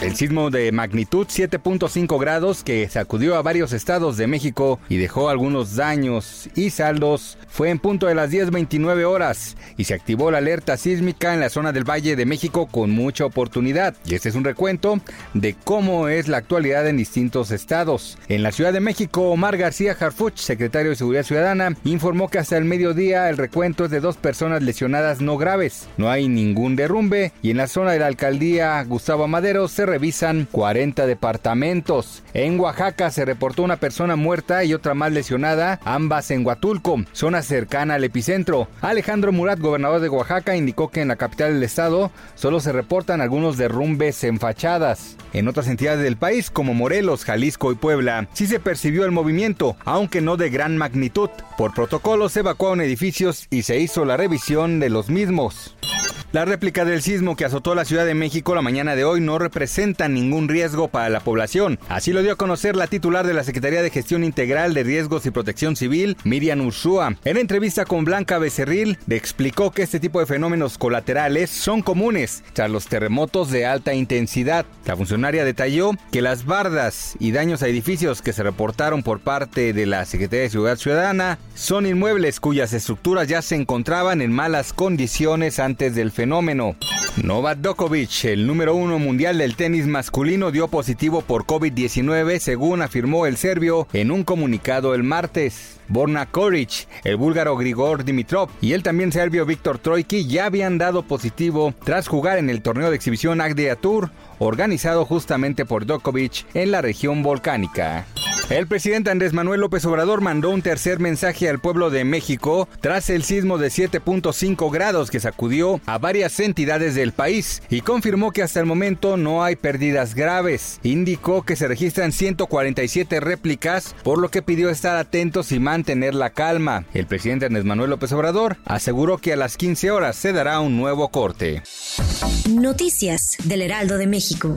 El sismo de magnitud 7.5 grados que sacudió a varios estados de México y dejó algunos daños y saldos fue en punto de las 10.29 horas y se activó la alerta sísmica en la zona del Valle de México con mucha oportunidad. Y este es un recuento de cómo es la actualidad en distintos estados. En la Ciudad de México, Omar García Harfuch, secretario de Seguridad Ciudadana, informó que hasta el mediodía el recuento es de dos personas lesionadas no graves. No hay ningún derrumbe y en la zona de la alcaldía Gustavo Madero se revisan 40 departamentos. En Oaxaca se reportó una persona muerta y otra más lesionada, ambas en Huatulco, zona cercana al epicentro. Alejandro Murat, gobernador de Oaxaca, indicó que en la capital del estado solo se reportan algunos derrumbes en fachadas. En otras entidades del país, como Morelos, Jalisco y Puebla, sí se percibió el movimiento, aunque no de gran magnitud. Por protocolo se evacuaron edificios y se hizo la revisión de los mismos. La réplica del sismo que azotó la Ciudad de México la mañana de hoy no representa ningún riesgo para la población. Así lo dio a conocer la titular de la Secretaría de Gestión Integral de Riesgos y Protección Civil, Miriam Ursúa. En entrevista con Blanca Becerril, explicó que este tipo de fenómenos colaterales son comunes tras los terremotos de alta intensidad. La funcionaria detalló que las bardas y daños a edificios que se reportaron por parte de la Secretaría de Seguridad Ciudadana son inmuebles cuyas estructuras ya se encontraban en malas condiciones antes del fenómeno. Novak Djokovic, el número uno mundial del tenis masculino, dio positivo por COVID-19, según afirmó el serbio en un comunicado el martes. Borna Koric, el búlgaro Grigor Dimitrov y el también serbio Viktor Troiki ya habían dado positivo tras jugar en el torneo de exhibición Agdea Tour, organizado justamente por Djokovic en la región volcánica. El presidente Andrés Manuel López Obrador mandó un tercer mensaje al pueblo de México tras el sismo de 7.5 grados que sacudió a varias entidades del país y confirmó que hasta el momento no hay pérdidas graves. Indicó que se registran 147 réplicas, por lo que pidió estar atentos y mantener la calma. El presidente Andrés Manuel López Obrador aseguró que a las 15 horas se dará un nuevo corte. Noticias del Heraldo de México.